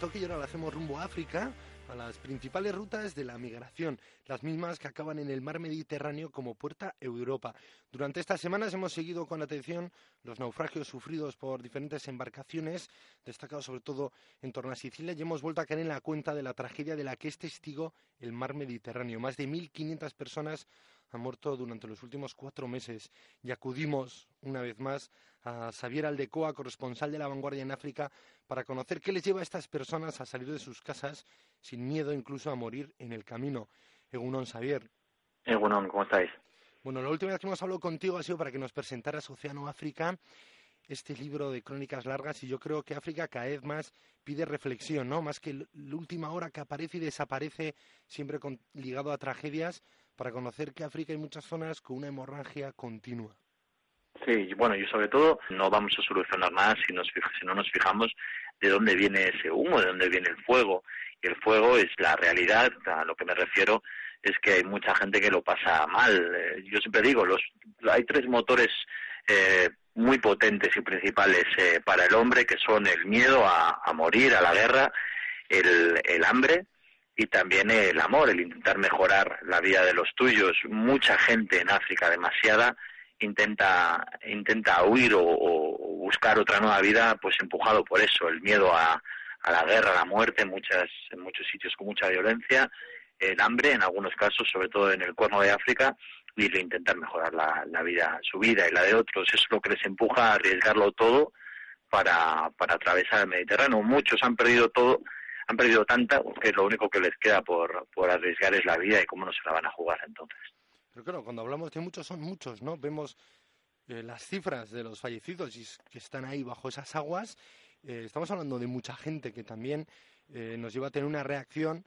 Toque y ahora lo hacemos rumbo a África, a las principales rutas de la migración, las mismas que acaban en el mar Mediterráneo como puerta Europa. Durante estas semanas hemos seguido con atención los naufragios sufridos por diferentes embarcaciones, destacados sobre todo en torno a Sicilia, y hemos vuelto a caer en la cuenta de la tragedia de la que es testigo el mar Mediterráneo. Más de 1.500 personas han muerto durante los últimos cuatro meses y acudimos una vez más a Xavier Aldecoa, corresponsal de La Vanguardia en África, para conocer qué les lleva a estas personas a salir de sus casas sin miedo incluso a morir en el camino. Egunon, Xavier. Egunon, ¿cómo estáis? Bueno, la última vez que hemos hablado contigo ha sido para que nos presentaras Océano África, este libro de crónicas largas, y yo creo que África cada vez más pide reflexión, ¿no? Más que la última hora que aparece y desaparece, siempre ligado a tragedias, para conocer que África hay muchas zonas con una hemorragia continua. Sí, bueno, y sobre todo no vamos a solucionar nada si, nos, si no nos fijamos de dónde viene ese humo, de dónde viene el fuego. Y el fuego es la realidad, a lo que me refiero es que hay mucha gente que lo pasa mal. Eh, yo siempre digo, los, hay tres motores eh, muy potentes y principales eh, para el hombre, que son el miedo a, a morir, a la guerra, el, el hambre y también el amor, el intentar mejorar la vida de los tuyos. Mucha gente en África, demasiada, intenta, intenta huir o, buscar otra nueva vida, pues empujado por eso, el miedo a, a la guerra, a la muerte, en, muchas, en muchos sitios con mucha violencia, el hambre, en algunos casos, sobre todo en el cuerno de África, y el intentar mejorar la, la vida, su vida y la de otros. Eso es lo que les empuja a arriesgarlo todo para, para atravesar el Mediterráneo. Muchos han perdido todo han perdido tanta que lo único que les queda por, por arriesgar es la vida y cómo no se la van a jugar entonces. Pero claro, cuando hablamos de muchos son muchos, ¿no? Vemos eh, las cifras de los fallecidos y que están ahí bajo esas aguas. Eh, estamos hablando de mucha gente que también eh, nos lleva a tener una reacción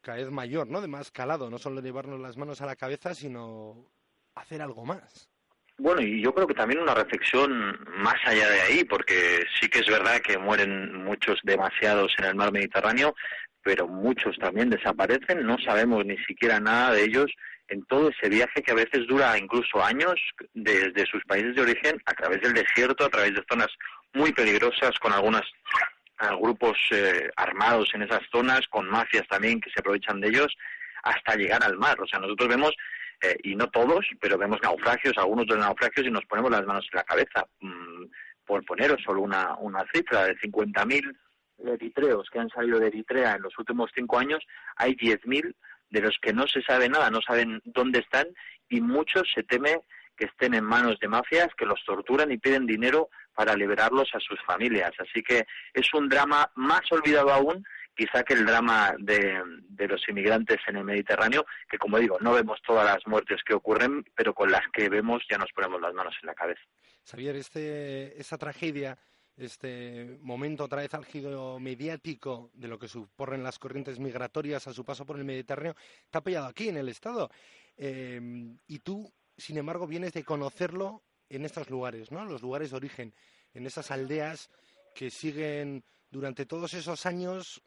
cada vez mayor, ¿no? De más calado, no solo llevarnos las manos a la cabeza, sino hacer algo más. Bueno, y yo creo que también una reflexión más allá de ahí, porque sí que es verdad que mueren muchos demasiados en el mar Mediterráneo, pero muchos también desaparecen, no sabemos ni siquiera nada de ellos en todo ese viaje que a veces dura incluso años desde sus países de origen a través del desierto, a través de zonas muy peligrosas con algunos grupos eh, armados en esas zonas, con mafias también que se aprovechan de ellos, hasta llegar al mar. O sea, nosotros vemos eh, y no todos, pero vemos naufragios, algunos de los naufragios y nos ponemos las manos en la cabeza. Mm, por poneros solo una, una cifra de 50.000 eritreos que han salido de Eritrea en los últimos cinco años, hay 10.000 de los que no se sabe nada, no saben dónde están y muchos se teme que estén en manos de mafias que los torturan y piden dinero para liberarlos a sus familias. Así que es un drama más olvidado aún quizá que el drama de, los inmigrantes en el Mediterráneo, que como digo, no vemos todas las muertes que ocurren, pero con las que vemos ya nos ponemos las manos en la cabeza. Xavier, este, esa tragedia, este momento otra vez álgido mediático de lo que suponen las corrientes migratorias a su paso por el Mediterráneo, está apoyado aquí en el Estado. Eh, y tú, sin embargo, vienes de conocerlo en estos lugares, ¿no? Los lugares de origen, en esas aldeas que siguen durante todos esos años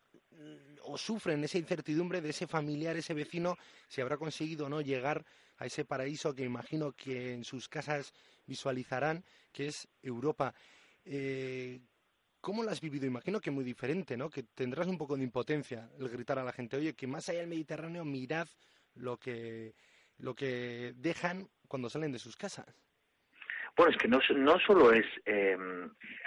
o sufren esa incertidumbre de ese familiar, ese vecino, si habrá conseguido o no llegar a ese paraíso que imagino que en sus casas visualizarán, que es Europa. Eh, ¿Cómo lo has vivido? Imagino que muy diferente, ¿no? Que tendrás un poco de impotencia el gritar a la gente, oye, que más allá del Mediterráneo mirad lo que, lo que dejan cuando salen de sus casas. Bueno, es que no, solo es eh,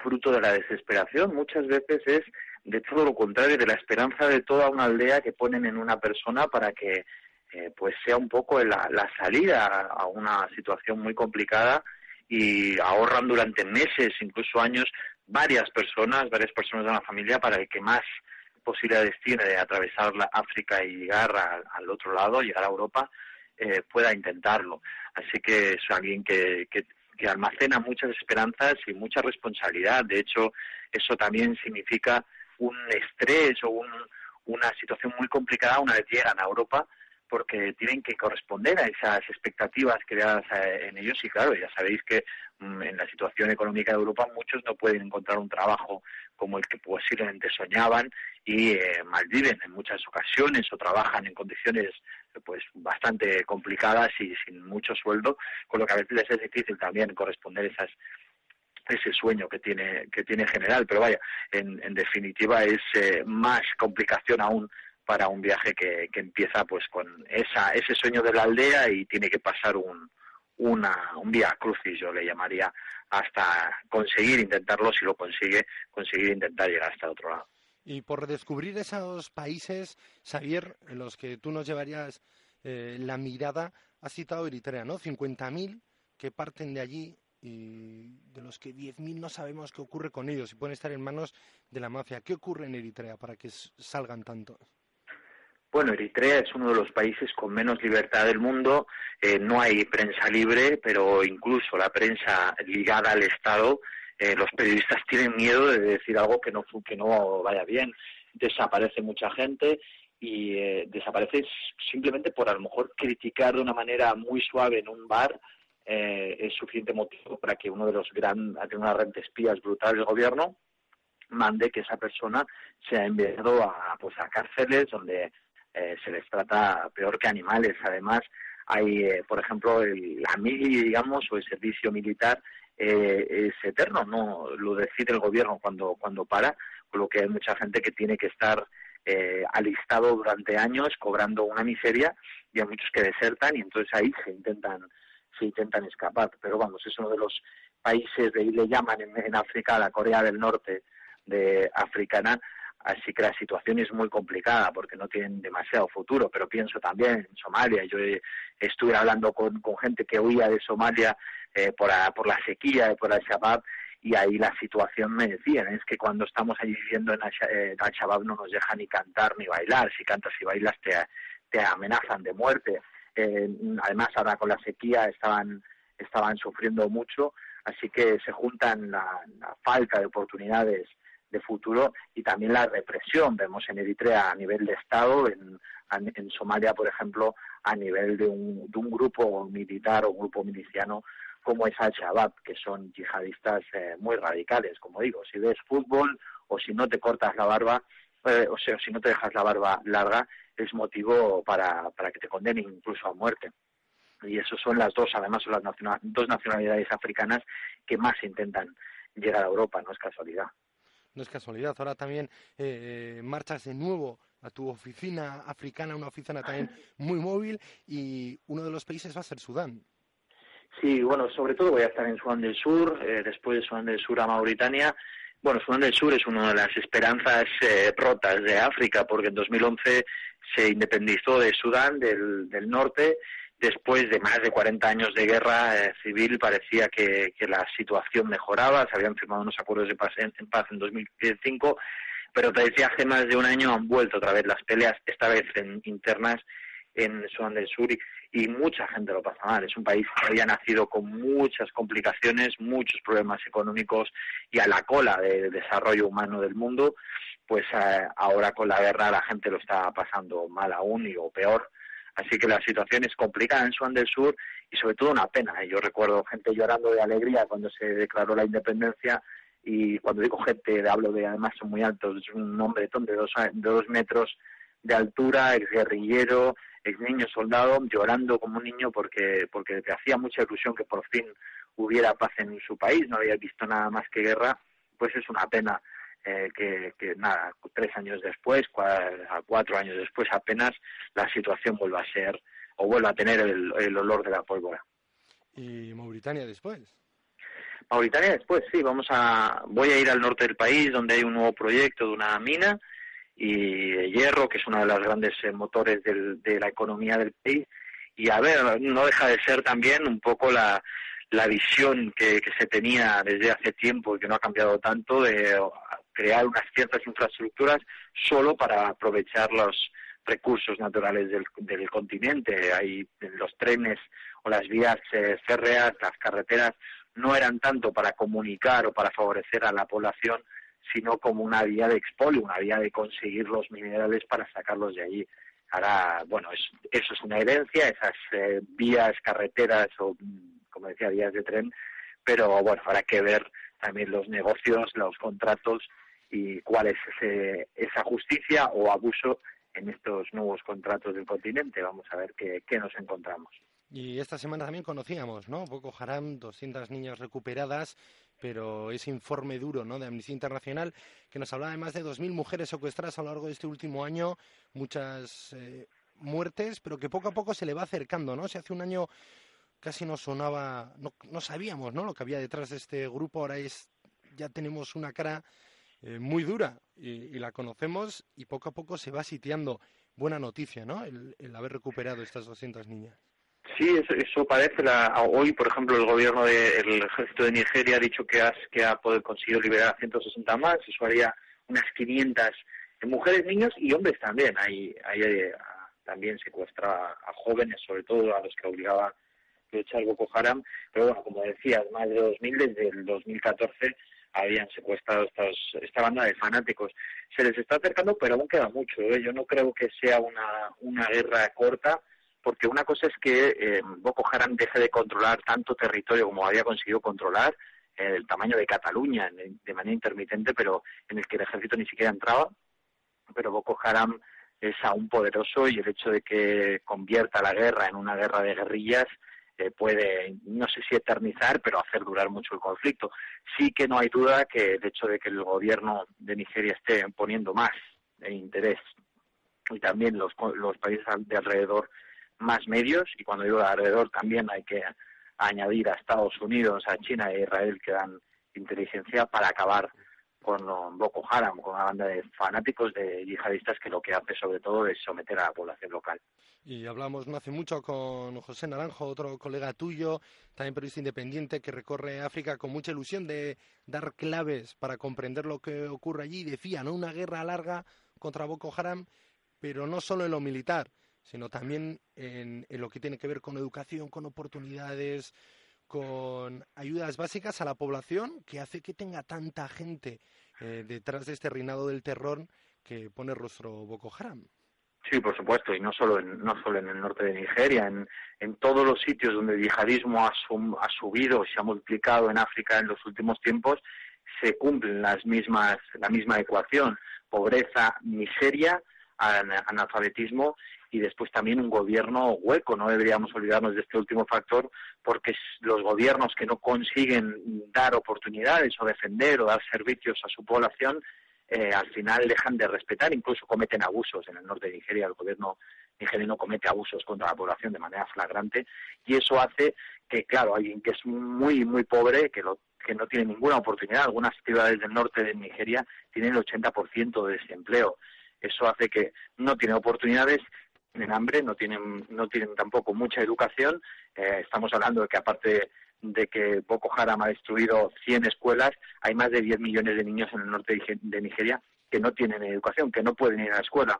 fruto de la desesperación, muchas veces es de todo lo contrario, de la esperanza de toda una aldea que ponen en una persona para que eh, pues sea un poco la, salida a una situación muy complicada y ahorran durante meses, incluso años, varias personas, varias personas de la familia para que más posibilidades tiene de atravesar la África y llegar al otro lado, llegar a Europa, eh, pueda intentarlo. Así que es alguien que, que, que almacena muchas esperanzas y mucha responsabilidad. De hecho, eso también significa un estrés o una situación muy complicada una vez llegan a Europa porque tienen que corresponder a esas expectativas creadas eh, en ellos. Y claro, ya sabéis que mm, en la situación económica de Europa muchos no pueden encontrar un trabajo como el que posiblemente soñaban y eh, malviven en muchas ocasiones o trabajan en condiciones pues bastante complicadas y sin mucho sueldo, con lo que a veces les es difícil también corresponder esas ese sueño que tiene que tiene general pero vaya en, en definitiva es eh, más complicación aún para un viaje que, que, empieza pues con esa ese sueño de la aldea y tiene que pasar un una un vía crucis yo le llamaría hasta conseguir intentarlo si lo consigue conseguir intentar llegar hasta el otro lado. Y por redescubrir esos países Xavier en los que tú nos llevarías eh, la mirada has citado Eritrea no 50.000 que parten de allí y de los que 10.000 no sabemos qué ocurre con ellos y pueden estar en manos de la mafia. ¿Qué ocurre en Eritrea para que salgan tanto? Bueno, Eritrea es uno de los países con menos libertad del mundo. Eh, no hay prensa libre, pero incluso la prensa ligada al Estado, eh, los periodistas tienen miedo de decir algo que no, que no vaya bien. Desaparece mucha gente y eh, desaparece simplemente por a lo mejor criticar de una manera muy suave en un bar eh, es suficiente motivo para que uno de los grandes, una red de espías brutal del gobierno, mande que esa persona sea enviado a, pues, a cárceles donde eh, se les trata peor que animales. Además, hay, eh, por ejemplo, el, la mili, digamos, o el servicio militar es eterno, no lo decide el gobierno cuando, cuando para, con lo que hay mucha gente que tiene que estar alistado durante años cobrando una miseria y hay muchos que desertan y entonces ahí se intentan intentan escapar. Pero vamos, es uno de los países, de ahí le llaman en, África la Corea del Norte de africana, así que la situación es muy complicada porque no tienen demasiado futuro, pero pienso también en Somalia. Yo estuve hablando con, con, gente que huía de Somalia eh, por, por la sequía, y por el Shabab, y ahí la situación me decían, es que cuando estamos allí viviendo en Al-Shabaab no nos dejan ni cantar ni bailar, si cantas y bailas te, te amenazan de muerte. Eh, además, ahora con la sequía estaban, estaban sufriendo mucho, así que se juntan la, falta de oportunidades de futuro y también la represión. Vemos en Eritrea a nivel de Estado, en, en Somalia, por ejemplo, a nivel de un, de un grupo militar o un grupo miliciano como es Al-Shabaab, que son yihadistas eh, muy radicales, como digo. Si ves fútbol o si no te cortas la barba, eh, o sea, si no te dejas la barba larga, es motivo para, para que te condenen incluso a muerte. Y eso son las dos, además son las dos nacionalidades africanas que más intentan llegar a Europa, no es casualidad. No es casualidad. Ahora también eh, marchas de nuevo a tu oficina africana, una oficina también muy móvil, y uno de los países va a ser Sudán. Sí, bueno, sobre todo voy a estar en Sudán del Sur, eh, después de Sudán del Sur a Mauritania, bueno, Sudán del Sur es una de las esperanzas eh, rotas de África, porque en 2011 se independizó de Sudán, del, norte, después de más de 40 años de guerra eh, civil, parecía que, la situación mejoraba, se habían firmado unos acuerdos de paz en, en paz en 2005, pero decía, hace más de un año han vuelto otra vez las peleas, esta vez en, internas en Sudán del Sur, y, y mucha gente lo pasa mal. Es un país que había nacido con muchas complicaciones, muchos problemas económicos y a la cola del desarrollo humano del mundo, pues eh, ahora con la guerra la gente lo está pasando mal aún y o peor. Así que la situación es complicada en Sudán del Sur y sobre todo una pena. Yo recuerdo gente llorando de alegría cuando se declaró la independencia y cuando digo gente, hablo de además son muy altos, es un hombre de dos, de dos metros de altura, ex guerrillero, ex niño soldado, llorando como un niño porque, porque te hacía mucha ilusión que por fin hubiera paz en su país, no había visto nada más que guerra, pues es una pena eh, que, que, nada, tres años después, cuatro años después apenas, la situación vuelva a ser o vuelva a tener el, el olor de la pólvora. ¿Y Mauritania después? Mauritania después, sí, vamos a, voy a ir al norte del país donde hay un nuevo proyecto de una mina y hierro, que es uno de los grandes eh, motores del, de la economía del país. Y a ver, no deja de ser también un poco la, la visión que, que se tenía desde hace tiempo y que no ha cambiado tanto de crear unas ciertas infraestructuras solo para aprovechar los recursos naturales del, del continente. Hay los trenes o las vías eh, férreas, las carreteras, no eran tanto para comunicar o para favorecer a la población, sino como una vía de expolio, una vía de conseguir los minerales para sacarlos de allí. Ahora, bueno, es, eso es una herencia, esas eh, vías, carreteras o, como decía, vías de tren, pero bueno, habrá que ver también los negocios, los contratos y cuál es ese, esa justicia o abuso en estos nuevos contratos del continente. Vamos a ver qué, qué nos encontramos. Y esta semana también conocíamos, ¿no? Boko Haram, 200 niñas recuperadas, pero ese informe duro, ¿no? De Amnistía Internacional que nos hablaba de más de 2.000 mujeres secuestradas a lo largo de este último año, muchas eh, muertes, pero que poco a poco se le va acercando, ¿no? Si hace un año casi no sonaba, no, no sabíamos, ¿no? Lo que había detrás de este grupo, ahora es, ya tenemos una cara eh, muy dura y, la conocemos y poco a poco se va sitiando. Buena noticia, ¿no? El, haber recuperado estas 200 niñas. Sí, eso, parece. hoy, por ejemplo, el gobierno del ejército de Nigeria ha dicho que, que ha conseguido liberar a 160 más. Eso haría unas 500 mujeres, niños y hombres también. Hay, hay, eh, también secuestra a jóvenes, sobre todo a los que obligaba a luchar Boko Haram. Pero bueno, como decías, más de 2.000 desde el 2014 habían secuestrado estos, esta banda de fanáticos. Se les está acercando, pero aún queda mucho. ¿eh? Yo no creo que sea una, una guerra corta, porque una cosa es que eh, Boko Haram deje de controlar tanto territorio como había conseguido controlar, eh, el tamaño de Cataluña de manera intermitente, pero en el que el ejército ni siquiera entraba. Pero Boko Haram es aún poderoso y el hecho de que convierta la guerra en una guerra de guerrillas puede, no sé si eternizar, pero hacer durar mucho el conflicto. Sí que no hay duda que el hecho de que el gobierno de Nigeria esté poniendo más interés y también los, los países de alrededor más medios, y cuando digo de alrededor también hay que añadir a Estados Unidos, a China e Israel que dan inteligencia para acabar con Boko Haram, con una banda de fanáticos, de yihadistas que lo que hace sobre todo es someter a la población local. Y hablamos no hace mucho con José Naranjo, otro colega tuyo, también periodista independiente, que recorre África con mucha ilusión de dar claves para comprender lo que ocurre allí. Decía, ¿no? Una guerra larga contra Boko Haram, pero no solo en lo militar, sino también en lo que tiene que ver con educación, con oportunidades, con ayudas básicas a la población que hace que tenga tanta gente eh, detrás de este reinado del terror que pone rostro Boko Haram. Sí, por supuesto, y no solo en, no solo en el norte de Nigeria, en, en todos los sitios donde el yihadismo ha, ha subido se ha multiplicado en África en los últimos tiempos, se cumplen las mismas, la misma ecuación, pobreza, miseria, analfabetismo y después también un gobierno hueco. No deberíamos olvidarnos de este último factor porque los gobiernos que no consiguen dar oportunidades o defender o dar servicios a su población eh, al final dejan de respetar, incluso cometen abusos. En el norte de Nigeria el gobierno nigeriano comete abusos contra la población de manera flagrante y eso hace que, claro, alguien que es muy, muy pobre, que, lo, que no tiene ninguna oportunidad, algunas ciudades del norte de Nigeria tienen el 80% de desempleo. Eso hace que no tiene oportunidades tienen hambre, no tienen, no tienen tampoco mucha educación. Eh, estamos hablando de que aparte de que Boko Haram ha destruido 100 escuelas, hay más de 10 millones de niños en el norte de Nigeria que no tienen educación, que no pueden ir a la escuela.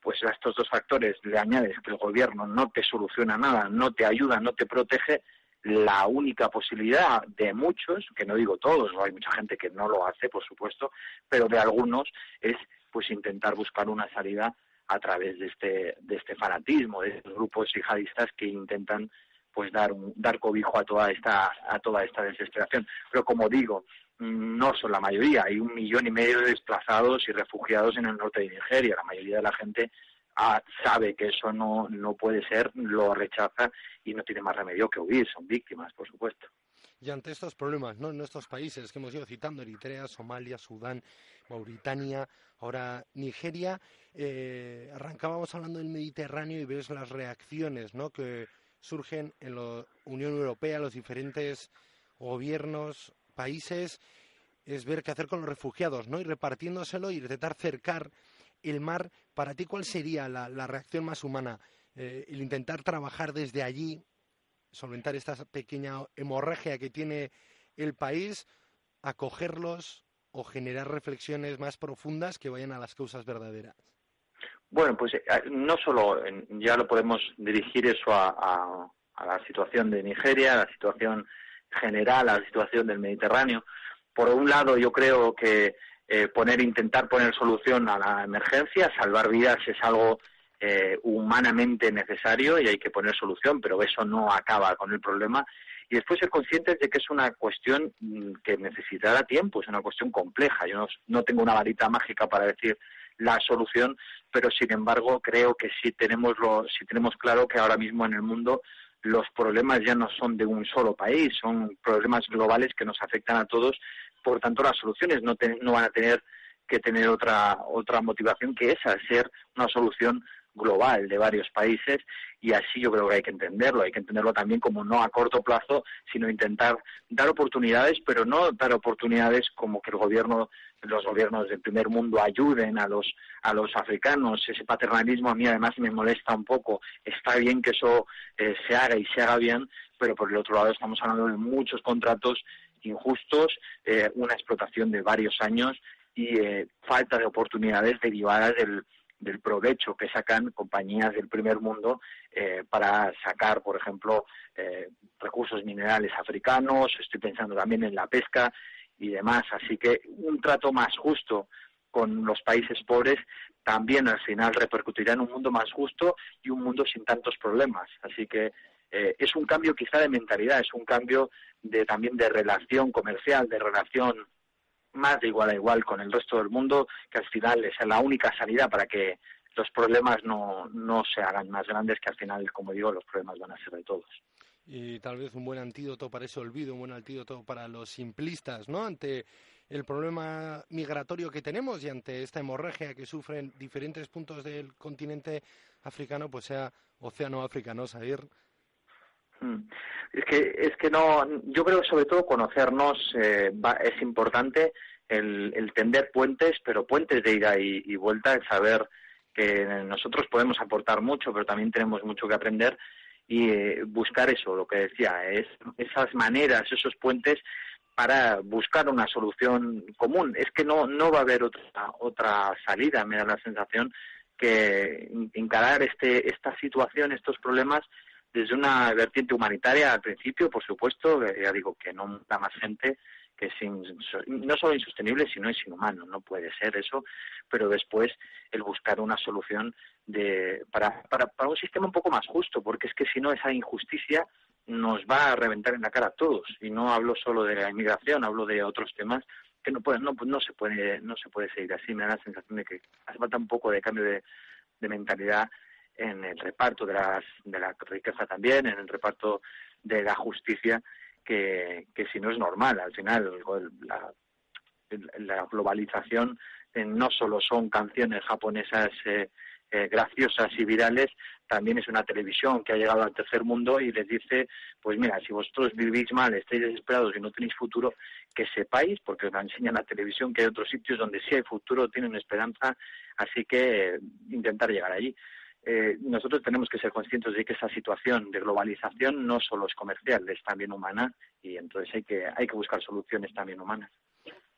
Pues a estos dos factores le añades que el gobierno no te soluciona nada, no te ayuda, no te protege, la única posibilidad de muchos, que no digo todos, hay mucha gente que no lo hace, por supuesto, pero de algunos es pues intentar buscar una salida a través de este, de este fanatismo, de estos grupos yihadistas que intentan pues dar dar cobijo a toda esta a toda esta desesperación. Pero como digo, no son la mayoría, hay un millón y medio de desplazados y refugiados en el norte de Nigeria. La mayoría de la gente ah, sabe que eso no, no puede ser, lo rechaza y no tiene más remedio que huir, son víctimas, por supuesto. Y ante estos problemas, ¿no? En estos países que hemos ido citando, Eritrea, Somalia, Sudán, Mauritania, ahora Nigeria, eh, arrancábamos hablando del Mediterráneo y ves las reacciones, ¿no? Que surgen en la Unión Europea, los diferentes gobiernos, países, es ver qué hacer con los refugiados, ¿no? Y repartiéndoselo y intentar cercar el mar. Para ti, ¿cuál sería la, reacción más humana? Eh, el intentar trabajar desde allí solventar esta pequeña hemorragia que tiene el país, acogerlos o generar reflexiones más profundas que vayan a las causas verdaderas? Bueno, pues eh, no solo ya lo podemos dirigir eso a, la situación de Nigeria, a la situación general, a la situación del Mediterráneo. Por un lado, yo creo que eh, poner, intentar poner solución a la emergencia, salvar vidas es algo eh, humanamente necesario y hay que poner solución, pero eso no acaba con el problema. Y después ser conscientes de que es una cuestión mm, que necesitará tiempo, es una cuestión compleja. Yo no, tengo una varita mágica para decir la solución, pero sin embargo creo que sí tenemos, lo, sí tenemos claro que ahora mismo en el mundo los problemas ya no son de un solo país, son problemas globales que nos afectan a todos, por tanto las soluciones no, no van a tener que tener otra otra motivación que esa, ser una solución global de varios países y así yo creo que hay que entenderlo, hay que entenderlo también como no a corto plazo, sino intentar dar oportunidades, pero no dar oportunidades como que el gobierno los gobiernos del primer mundo ayuden a los a los africanos. Ese paternalismo a mí además me molesta un poco. Está bien que eso eh, se haga y se haga bien pero por el otro lado estamos hablando de muchos contratos injustos eh, una explotación de varios años y eh, falta de oportunidades derivadas del del provecho que sacan compañías del primer mundo eh, para sacar, por ejemplo, eh, recursos minerales africanos, estoy pensando también en la pesca y demás. Así que un trato más justo con los países pobres también al final repercutirá en un mundo más justo y un mundo sin tantos problemas. Así que eh, es un cambio quizá de mentalidad, es un cambio de también de relación comercial, de relación más de igual a igual con el resto del mundo, que al final es la única salida para que los problemas no, no se hagan más grandes, que al final, como digo, los problemas van a ser de todos. Y tal vez un buen antídoto para ese olvido, un buen antídoto para los simplistas, ¿no? Ante el problema migratorio que tenemos y ante esta hemorragia que sufren diferentes puntos del continente africano, pues sea Océano África, ¿no, Mm. Es que, es que no, yo creo que sobre todo conocernos eh, es importante el, tender puentes, pero puentes de ida y, vuelta, el saber que nosotros podemos aportar mucho, pero también tenemos mucho que aprender y eh, buscar eso, lo que decía, es esas maneras, esos puentes para buscar una solución común. Es que no, no va a haber otra, otra salida, me da la sensación que encarar este, esta situación, estos problemas, desde una vertiente humanitaria al principio, por supuesto, ya digo que no da más gente, que es no solo insostenible, sino es inhumano, no puede ser eso, pero después el buscar una solución de, para, para, para un sistema un poco más justo, porque es que si no esa injusticia nos va a reventar en la cara a todos, y no hablo solo de la inmigración, hablo de otros temas que no, no, no se puede no se puede seguir así, me da la sensación de que hace falta un poco de cambio de mentalidad en el reparto de, las, de la riqueza también, en el reparto de la justicia, que, que si no es normal. Al final, la, la globalización eh, no solo son canciones japonesas eh, eh, graciosas y virales, también es una televisión que ha llegado al tercer mundo y les dice, pues mira, si vosotros vivís mal, estáis desesperados y no tenéis futuro, que sepáis, porque os enseñan la televisión, que hay otros sitios donde sí hay futuro, tienen esperanza, así que intentar llegar allí. Eh, nosotros tenemos que ser conscientes de que esa situación de globalización no solo es comercial, es también humana y entonces hay que, hay que buscar soluciones también humanas.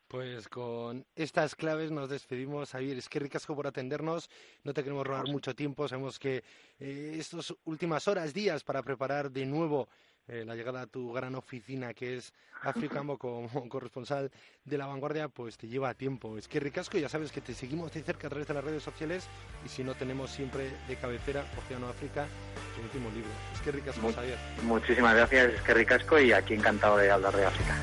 Pues con estas claves nos despedimos. Javier, es que ricasco por atendernos. No te queremos robar mucho tiempo. Sabemos que eh, estas últimas horas, días para preparar de nuevo eh, la llegada a tu gran oficina que es Africamo como corresponsal de la vanguardia, pues te lleva tiempo. Es que ricasco, ya sabes que te seguimos de cerca a través de las redes sociales y si no tenemos siempre de cabecera Océano África, tu último libro. Es que ricasco, Javier. Muchísimas gracias, es que ricasco y aquí encantado de hablar de África.